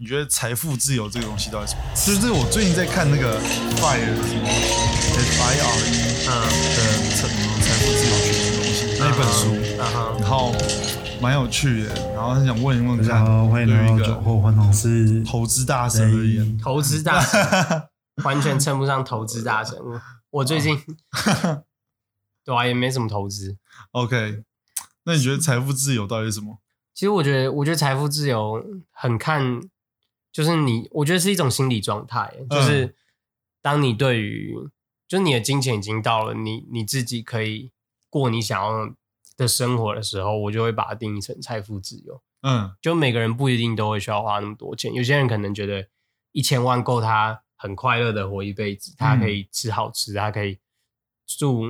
你觉得财富自由这个东西到底是什么？其实这个我最近在看那个 Fire 什么 F I R E 嗯的财财富自由学的东西那本书，然后蛮有趣的，然后很想问一问看，大家好，欢迎对于一来。投资大神而言，投资大神完全称不上投资大神。我我最近 对啊，也没什么投资。OK，那你觉得财富自由到底是什么？其实我觉得，我觉得财富自由很看，就是你，我觉得是一种心理状态，就是当你对于，就是你的金钱已经到了你你自己可以过你想要的生活的时候，我就会把它定义成财富自由。嗯就每个人不一定都会需要花那么多钱，有些人可能觉得一千万够他很快乐的活一辈子，他可以吃好吃，他可以住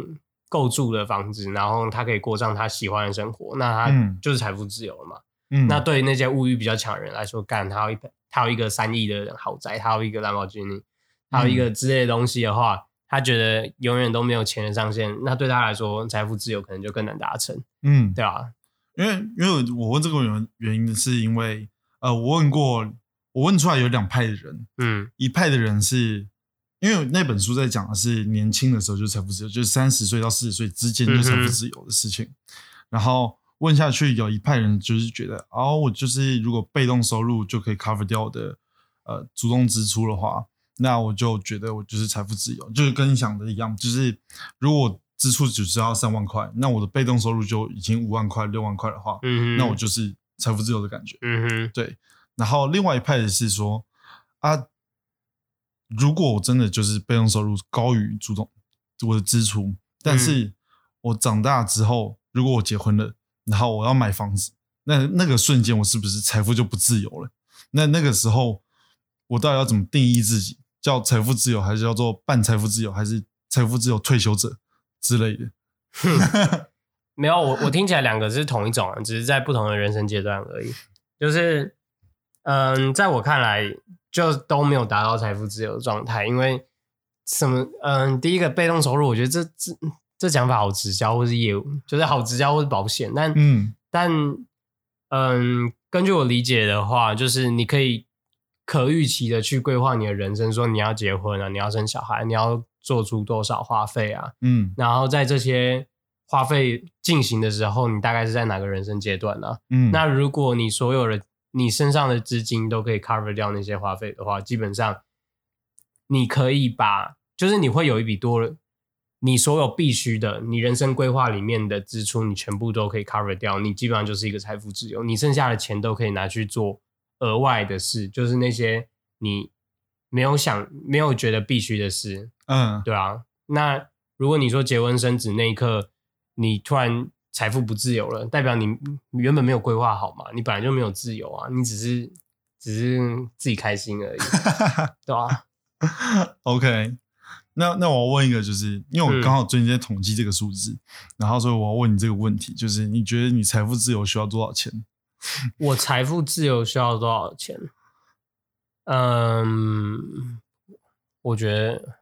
够住的房子，然后他可以过上他喜欢的生活，那他嗯就是财富自由了嘛。嗯，那对于那些物欲比较强的人来说，干他有一他有一个三亿的豪宅，他有一个兰博基尼，他有一个之类的东西的话，他觉得永远都没有钱的上限，那对他来说，财富自由可能就更难达成，嗯，对吧？因为因为我问这个原原因是因为呃，我问过，我问出来有两派的人，嗯一派的人是因为那本书在讲的是年轻的时候就是财富自由，就是三十岁到四十岁之间就是财富自由的事情。然后问下去，有一派人就是觉得，哦，我就是如果被动收入就可以 cover 掉我的呃主动支出的话，那我就觉得我就是财富自由，就是跟你想的一样，就是如果我支出只需要三万块，那我的被动收入就已经五万块、六万块的话，嗯哼，那我就是财富自由的感觉。嗯哼。对，然后另外一派的是说啊，如果我真的就是被动收入高于主动我的支出，但是我长大之后，如果我结婚了，然后我要买房子，那那个瞬间我是不是财富就不自由了？那那个时候我到底要怎么定义自己？叫财富自由，还是叫做半财富自由，还是财富自由退休者之类的？没有，我我听起来两个是同一种，只是在不同的人生阶段而已。就是，嗯，在我看来，就都没有达到财富自由的状态，因为什么？嗯，第一个被动收入，我觉得这这这讲法好直销或是业务，就是好直销或是保险，但嗯。但嗯，根据我理解的话，就是你可以可预期的去规划你的人生，说你要结婚啊，你要生小孩，你要做出多少花费啊，嗯。然后在这些花费进行的时候，你大概是在哪个人生阶段呢、嗯，那如果你所有的你身上的资金都可以 cover 掉那些花费的话，基本上你可以把，就是你会有一笔多，你所有必须的，你人生规划里面的支出，你全部都可以 cover 掉，你基本上就是一个财富自由，你剩下的钱都可以拿去做额外的事，就是那些你没有想、没有觉得必须的事，嗯对啊，那如果你说结婚生子那一刻，你突然财富不自由了，代表你你原本没有规划好嘛，你本来就没有自由啊，你只是只是自己开心而已，对啊，OK，那那我要问一个，就是因为我嗯刚好最近在统计这个数字，然后所以我要问你这个问题，就是你觉得你财富自由需要多少钱？我财富自由需要多少钱？嗯，我觉得，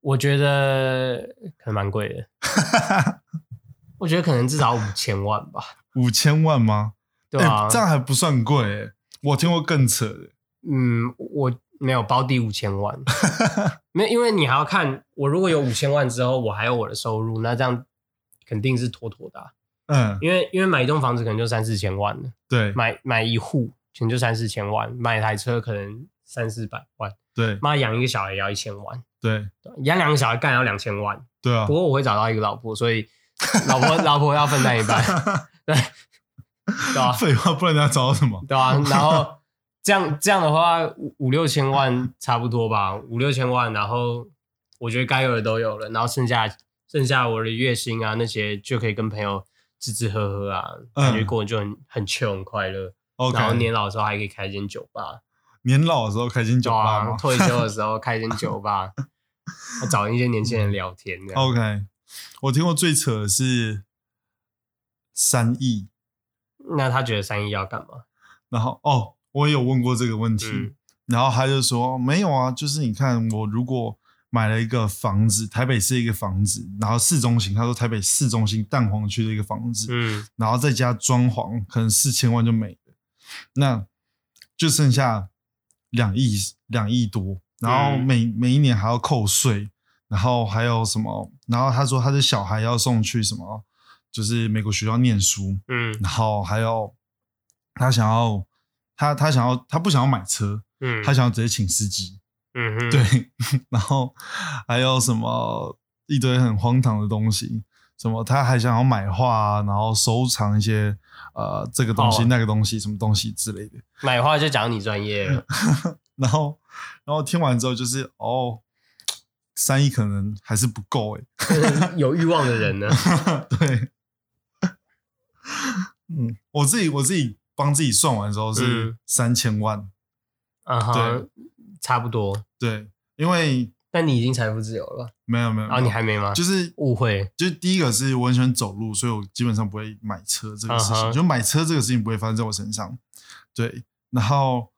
我觉得可能蛮贵的，我觉得可能至少五千万吧，五千万吗？对啊，欸这样还不算贵、欸，我听过更扯的。嗯，我没有包底五千万，没有，因为你还要看我如果有五千万之后，我还有我的收入，那这样肯定是妥妥的啊、嗯，因为因为买一栋房子可能就三四千万了，对。买买一户可能就三四千万，买一台车可能三四百万，对。妈养一个小孩也要一千万，对。对养两个小孩干要两千万。对啊。不！过我会找到一个老婆，所以老婆老婆要分担一半，对。对啊，废话，不然你要找到什么？对啊，然后这样这样的话，五五六千万差不多吧，五六千万，然后我觉得该有的都有了，然后剩下剩下我的月薪啊那些就可以跟朋友吃吃喝喝啊，感觉过得就很很很快乐。OK，然后年老的时候还可以开间酒吧，年老的时候开间酒吧啊，退休的时候开间酒吧，找一些年轻人聊天。？OK，我听过最扯的是三亿，那他觉得三亿要干嘛？然后哦，我也有问过这个问题，嗯然后他就说没有啊，就是你看我如果买了一个房子，台北市一个房子，然后市中心，他说台北市中心蛋黄区的一个房子，嗯然后再加装潢，可能四千万就没了。那就剩下两亿两亿多，然后嗯每、每一年还要扣税，然后还有什么？然后他说他的小孩要送去什么，就是美国学校念书，嗯然后还有他想要他他想要他不想要买车，嗯，他想要直接请司机，嗯哼，对，然后还有什么一堆很荒唐的东西，什么他还想要买画啊，然后收藏一些呃这个东西、哦。那个东西什么东西之类的，买画就讲你专业。了，然后然后听完之后就是哦，三亿可能还是不够哎，有欲望的人呢，对，嗯，我自己我自己帮自己算完之后是嗯三千万，嗯哼，差不多。对，因为但你已经财富自由了吧？没有没有，啊，你还没吗？就是误会，就是第一个是我很喜欢走路，所以我基本上不会买车这个事情就买车这个事情不会发生在我身上。对，然后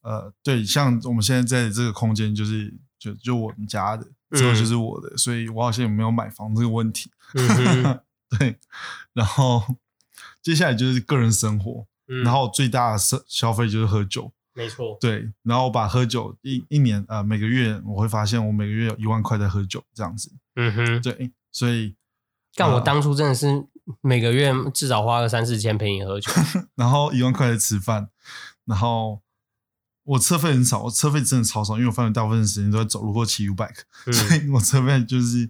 呃，对，像我们现在在这个空间，就是就就我们家的，之后嗯就是我的，所以我好像也没有买房这个问题。对，然后接下来就是个人生活，嗯。然后最大的消消费就是喝酒。没错，对，然后我把喝酒一一年呃每个月我会发现我每个月有一万块在喝酒这样子。嗯哼，对，所以但我呃当初真的是每个月至少花个三四千陪你喝酒，然后一万块在吃饭，然后我车费很少，我车费真的超少，因为我发现大部分时间都在走路或骑 U bike，、所嗯以我车费就是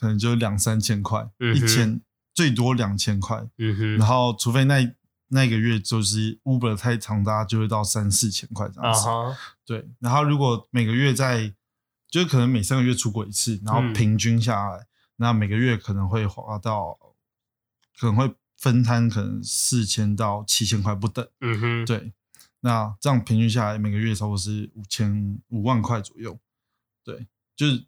可能就两三千块，嗯一千最多两千块，嗯哼，然后除非那那个月就是 Uber 太长大家，就会到三四千块这样子。对，然后如果每个月在，就是可能每三个月出国一次，然后嗯平均下来，那每个月可能会花到，可能会分摊可能四千到七千块不等。嗯哼，对，那这样平均下来，每个月差不多是五千五万块左右。对，就是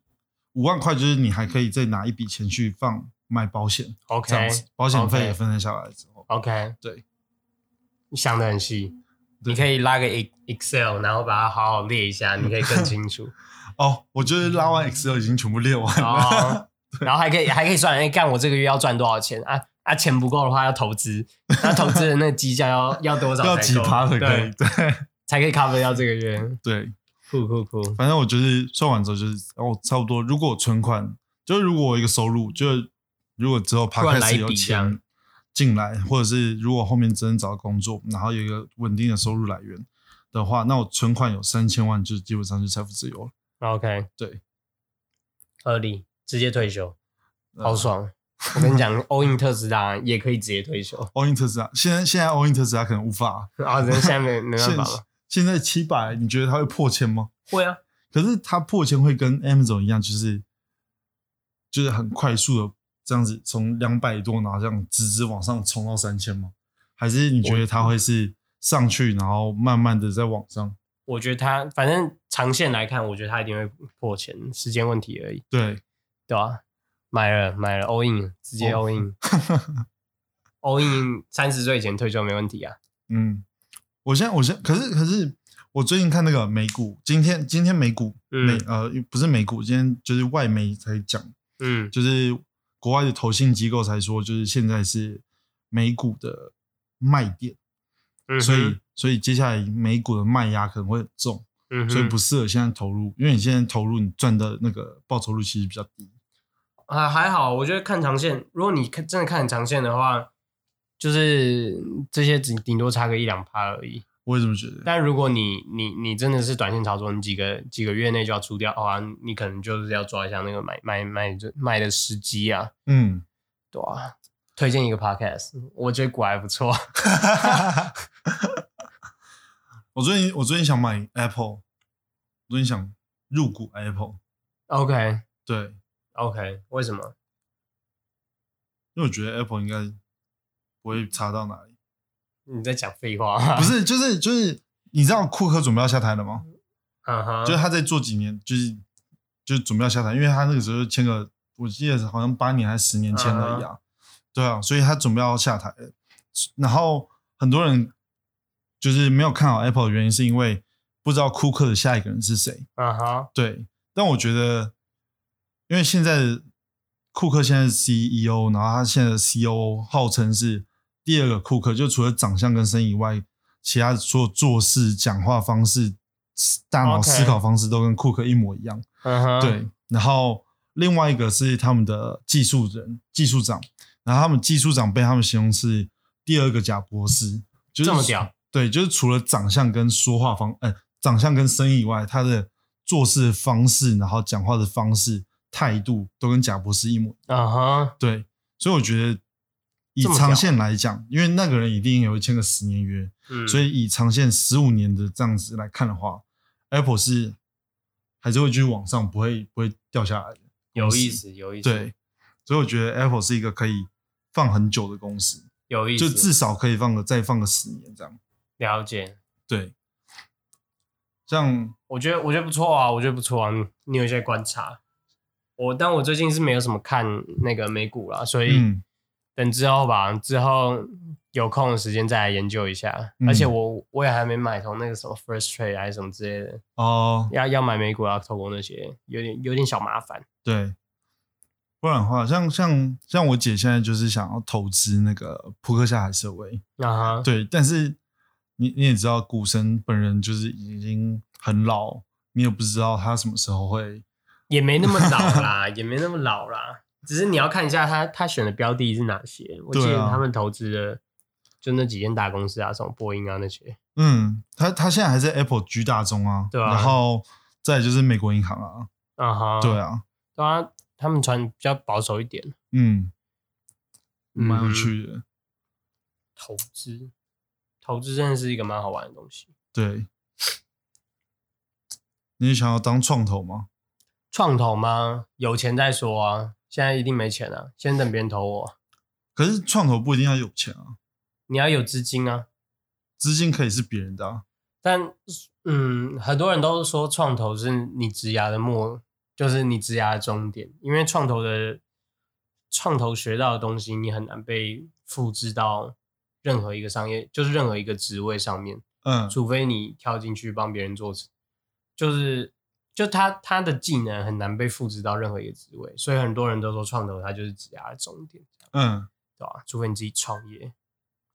五万块，就是你还可以再拿一笔钱去放买保险 OK，这样子，保险费也分摊下来之后，OK，对，你想的很细，你可以拉个 E- Excel，然后把它好好列一下，你可以更清楚。哦，我觉得拉完 Excel 已经全部列完了。哦，然后还可以还可以算，哎，干我这个月要赚多少钱啊？啊，钱不够的话要投资，那投资的那个绩效要要多少要几趴才可以？才可以 cover 掉这个月。对，酷酷酷，反正我就是算完之后就是哦，差不多。如果我存款，就是如果我一个收入，就是如果之后突然来有钱进来，或者是如果后面真的找到工作，然后有一个稳定的收入来源的话，那我存款有三千万，就基本上是财富自由了。OK，对，合理，直接退休，呃好爽。我跟你讲，all in 特斯拉也可以直接退休 all in 特斯拉，现在现在 all in 特斯拉可能无法，啊！人现在没没办法 了。现在七百，你觉得它会破千吗？会啊，可是它破千会跟 Amazon 一样，就是就是很快速的这样子从两百多，然后这样直直往上冲到三千吗？还是你觉得它会是上去，然后慢慢的在往上？我觉得它反正长线来看，我觉得它一定会破钱，时间问题而已，对，对吧、买了买了 all in，直接哦 all in，all、in 三十岁以前退休没问题啊。嗯，我现在我现在可是可是我最近看那个美股，今天今天美股嗯美呃不是美股，今天就是外媒才讲，嗯就是国外的投信机构才说，就是现在是美股的卖点。嗯，所以所以接下来美股的卖压可能会很重，嗯所以不适合现在投入，因为你现在投入你赚的那个报酬率其实比较低。啊还好，我觉得看长线，如果你看真的看很长线的话，就是这些顶顶多差个一两趴而已。我也这么觉得。但如果你你你真的是短线操作，你几个几个月内就要出掉的话，你可能就是要抓一下那个买买买卖的时机啊，嗯，对啊。推荐一个 podcast，我觉得股还不错。我最近我最近想买 Apple，我最近想入股 Apple，OK 对，OK，为什么？因为我觉得 Apple 应该不会差到哪里。你在讲废话？不，是，就是就是，你知道库克准备要下台了吗？嗯哼，就是他在做几年，就是就是准备要下台，因为他那个时候签个，我记得好像八年还是十年签的一样。对啊，所以他准备要下台了。然后很多人就是没有看好 Apple 的原因，是因为不知道库克的下一个人是谁。嗯哼，对，但我觉得，因为现在库克现在是 CEO，然后他现在的 CEO 号称是第二个库克，就除了长相跟声音以外，其他所有做事、讲话方式、大脑思考方式都跟库克一模一样。嗯哼，对，然后另外一个是他们的技术人、技术长，然后他们技术长被他们形容是第二个贾博士，就是这么屌。对，就是除了长相跟说话方，呃，长相跟声音以外，他的做事的方式，然后讲话的方式、态度都跟贾博士一模一样。啊哈，对，所以我觉得以长线来讲，因为那个人一定也会签个十年约，嗯，所以以长线十五年的这样子来看的话，Apple 是还是会继续往上，不会不会掉下来的。有意思，有意思，，对，所以我觉得 Apple 是一个可以放很久的公司，有意思，就至少可以放个再放个十年这样。了解。对，像我觉得我觉得不错啊，我觉得不错啊。你你有一些观察，我但我最近是没有什么看那个美股啦，所以嗯等之后吧，之后有空的时间再来研究一下。嗯而且我我也还没买通那个什么 First Trade 还是什么之类的，哦，要要买美股要透过那些，有点有点小麻烦。对，不然的话，像像像我姐现在就是想要投资那个扑克下海社会，啊哈，对，但是你你也知道，股神本人就是已经很老，你也不知道他什么时候会。也没那么老啦，也没那么老啦，只是你要看一下他他选的标的是哪些。我记对啊得他们投资的就那几间大公司啊，什么波音啊那些。嗯，他他现在还在 Apple 居大中啊，对啊然后再来就是美国银行啊，啊哈，对啊，对啊，他们传比较保守一点，嗯，蛮有嗯趣的，投资，投资真的是一个蛮好玩的东西。对。你想要当创投吗？创投吗？有钱再说啊，现在一定没钱啊，先等别人投我。可是创投不一定要有钱啊，你要有资金啊，资金可以是别人的、啊。但嗯，很多人都说创投是你职涯的末，就是你职涯的终点，因为创投的创投学到的东西，你很难被复制到任何一个商业，就是任何一个职位上面。嗯，除非你跳进去帮别人做，就是就他他的技能很难被复制到任何一个职位，所以很多人都说创投它就是职涯的终点，嗯，对吧？除非你自己创业，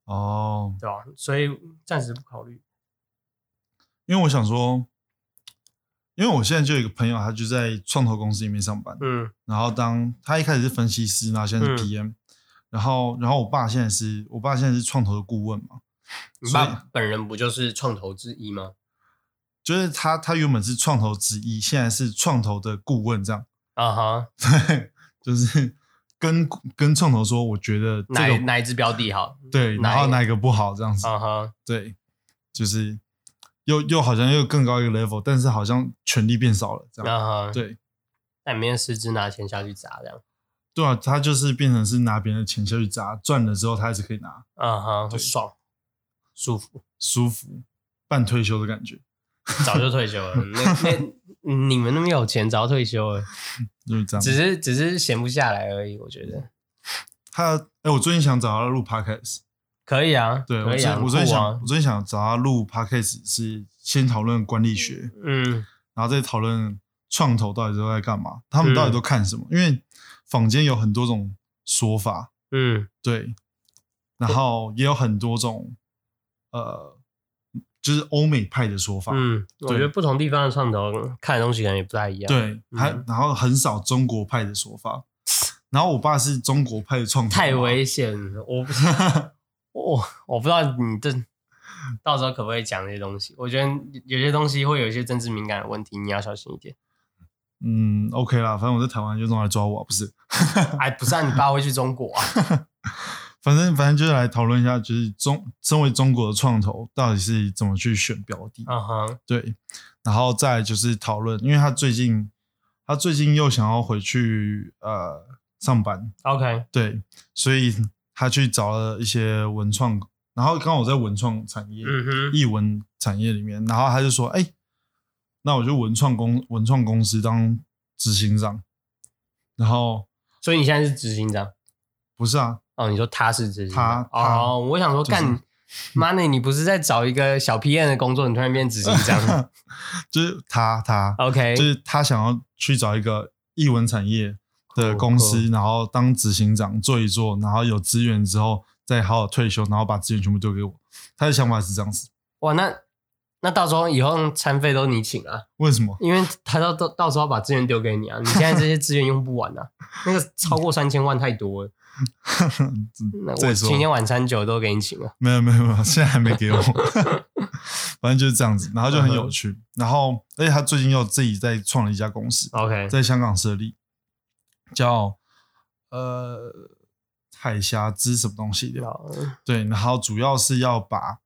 哦，对吧？所以暂时不考虑。因为我想说，因为我现在就有一个朋友，他就在创投公司里面上班，嗯然后当他一开始是分析师，然后现在是嗯 PM，、然后然后我爸现在是我爸现在是创投的顾问嘛，你爸本人不就是创投之一吗？就是他他原本是创投之一，现在是创投的顾问，这样，啊哈，对，就是跟跟创投说，我觉得哪这个哪一只标的好？对，然后哪一个不好这样子，啊哈，对，就是又又好像又更高一个 level，但是好像权力变少了这样，啊哈，，对。那里面实质拿钱下去砸这样，对啊，他就是变成是拿别人的钱下去砸，赚了之后他还是可以拿，啊哈，对爽，舒服，舒服，半退休的感觉，早就退休了。那那你们那么有钱，早退休了。就是这样。只是只是闲不下来而已，我觉得。他，哎、我最近想找他录 podcast，可以啊，对我可以啊，最我最近想，啊。我，最近想找他录 podcast 是先讨论管理学，嗯。然后再讨论创投到底都在干嘛，他们到底都看什么？因为坊间有很多种说法，嗯。对，然后也有很多种，呃，就是欧美派的说法，嗯，我觉得不同地方的创投看的东西可能也不太一样。，对，还、嗯然后很少中国派的说法，然后我爸是中国派的创投，太危险了，我不 我我不知道你这到时候可不可以讲这些东西。我觉得有些东西会有一些政治敏感的问题，你要小心一点。嗯，OK 啦，反正我在台湾就弄来抓我，不是。哎，不是啊，你爸会去中国啊？反正反正就是来讨论一下，就是中身为中国的创投到底是怎么去选标的，嗯哼，对，然后再就是讨论，因为他最近他最近又想要回去呃上班，OK，对，所以他去找了一些文创，然后刚好我在文创产业、嗯哼，艺文产业里面，然后他就说，哎、那我就文创公文创公司当执行长，然后所以你现在是执行长？不是啊，哦？你说他是执行长他他哦？我想说就是干。妈的，你不是在找一个小 PM 的工作，你突然变执行长 就是他他？OK，就是他想要去找一个艺文产业的公司，然后当执行长做一做，然后有资源之后再好好退休，然后把资源全部丢给我。他的想法是这样子，哇，那那到时候以后餐费都你请啊，为什么？因为他到到到时候把资源丢给你啊，你现在这些资源用不完啊，那个超过三千万太多了，那我再说今天晚餐酒都给你请了。没有没有没有，现在还没给我。反正就是这样子，然后就很有趣。然后，而且他最近又自己在创了一家公司，OK，在香港设立，叫呃海峡之什么东西的。好对，然后主要是要把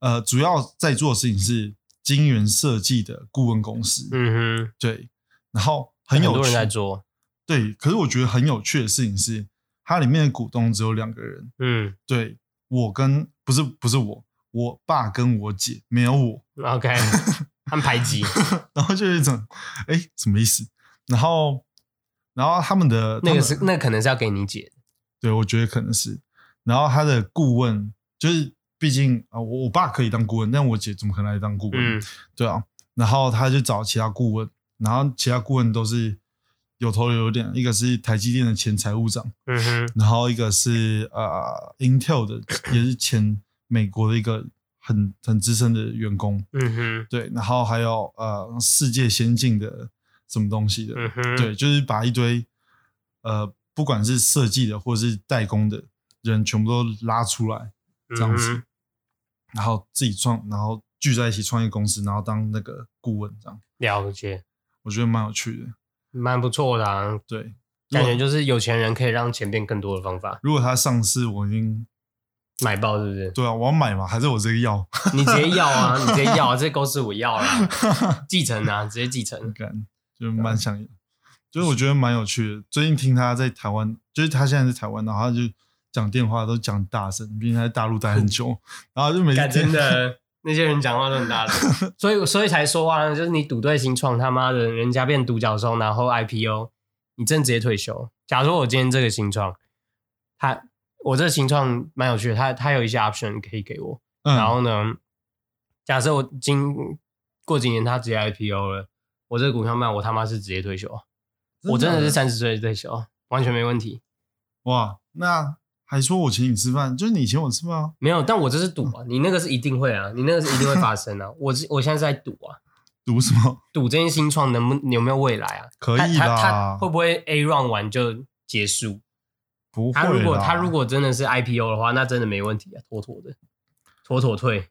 呃主要在做的事情是金源设计的顾问公司。嗯哼对，然后，很有趣多人在做，对，可是我觉得很有趣的事情是，它里面的股东只有两个人。嗯。对我跟不是不是我，我爸跟我姐没有我，，OK，他们排挤，然后就有一种哎什么意思？然后然后他们的那个是那可能是要给你姐，对我觉得可能是，然后他的顾问就是毕竟啊、我我爸可以当顾问，但我姐怎么可能来当顾问？嗯。对啊，然后他就找其他顾问，然后其他顾问都是有头有脸，一个是台积电的前财务长，嗯哼，然后一个是呃 Intel 的，也是前美国的一个很很资深的员工，嗯哼，对，然后还有呃世界先进的什么东西的，嗯哼，对，就是把一堆呃不管是设计的或是代工的人全部都拉出来，这样子，嗯然后自己创，然后聚在一起创业公司，然后当那个顾问，这样。了解，我觉得蛮有趣的。蛮不错的啊，对，感觉就是有钱人可以让钱变更多的方法，如果它上市，我已经买爆是不是？对啊，我要买嘛，还是我这个要？你直接要啊，你直接要啊，这公司我要了，继承啊，直接继承。干，就蛮想，就是我觉得蛮有趣的。最近听他在台湾，就是他现在在台湾，然后他就讲电话都讲大声，毕竟他在大陆待很久，然后就每干天真的，那些人讲话都很大声，所以所以才说啊，就是你赌对新创，他妈的，人家变独角兽，然后 IPO，你真直接退休。假如说我今天这个新创，他我这个新创蛮有趣的，他他有一些 option 可以给我，嗯，然后呢，假设我今过几年他直接 IPO 了，我这个股票卖，我他妈是直接退休，我真的是三十岁退休，完全没问题。哇，那还说我请你吃饭，就是你请我吃饭啊？没有，但我这是赌啊，你那个是一定会啊，你那个是一定会发生啊。我是我现在是在赌啊，赌什么？赌这件新创能不有没有未来啊？可以他他会不会 A round 完就结束？不会他如果他如果真的是 IPO 的话，那真的没问题啊，妥妥的，妥妥退。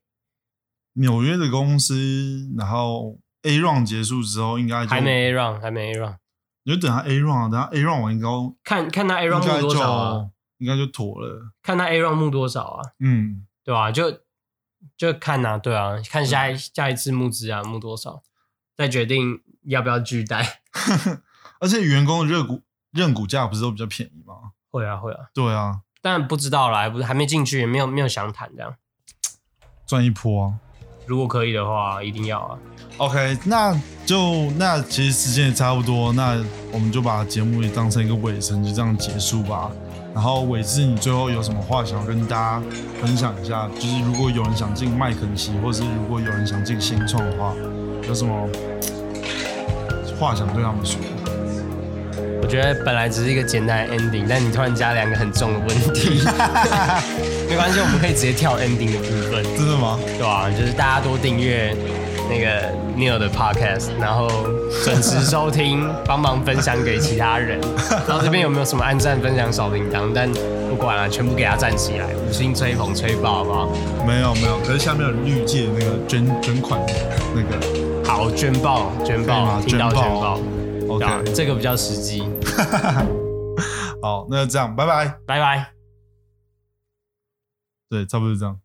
纽约的公司，然后 A round 结束之后，应该就还没 A round，还没 A round 你就等他 A round，啊等他 A round 完应该看看他 A 应 run 该募多少啊？就应该就妥了。看他 A round 募多少啊？嗯，对吧、就就看呐、对啊，看下一下一次募资啊，募多少，再决定要不要拒贷。而且员工的热股认股价不是都比较便宜吗？会啊会啊，对啊，但不知道啦，还不是还没进去，也没有没有详谈这样。赚一波啊。如果可以的话，一定要啊。OK，那就那其实时间也差不多，那我们就把节目也当成一个尾声，就这样结束吧。然后伟志，你最后有什么话想要跟大家分享一下？就是如果有人想进麦肯锡，或者是如果有人想进新创的话，有什么话想对他们说？我觉得本来只是一个简单的 ending，但你突然加两个很重的问题，没关系，我们可以直接跳 ending 的部分，真的吗？对啊、就是大家多订阅那个 Neil 的 podcast，然后准时收听，帮忙分享给其他人。然后这边有没有什么按赞、分享、小铃铛？但不管了、全部给他站起来，五星吹捧吹爆，好不好？没有没有，可是下面有绿界那个捐捐款那个好，捐爆，捐爆，吗听到捐爆 OK，这个比较实际。好，那就这样，拜拜。拜拜。对，差不多是这样。